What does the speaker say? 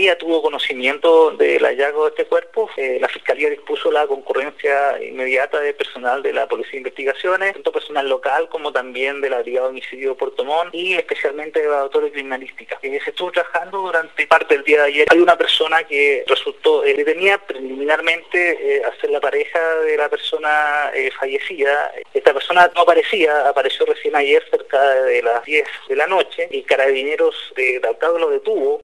Fiscalía tuvo conocimiento del hallazgo de este cuerpo. Eh, la Fiscalía dispuso la concurrencia inmediata de personal de la Policía de Investigaciones, tanto personal local como también de la Brigada de Homicidio Puerto Montt y especialmente de laboratorio criminalística. Eh, se estuvo trabajando durante parte del día de ayer. Hay una persona que resultó eh, detenida preliminarmente eh, a ser la pareja de la persona eh, fallecida. Esta persona no aparecía, apareció recién ayer cerca de las 10 de la noche y Carabineros de Talcahuano lo detuvo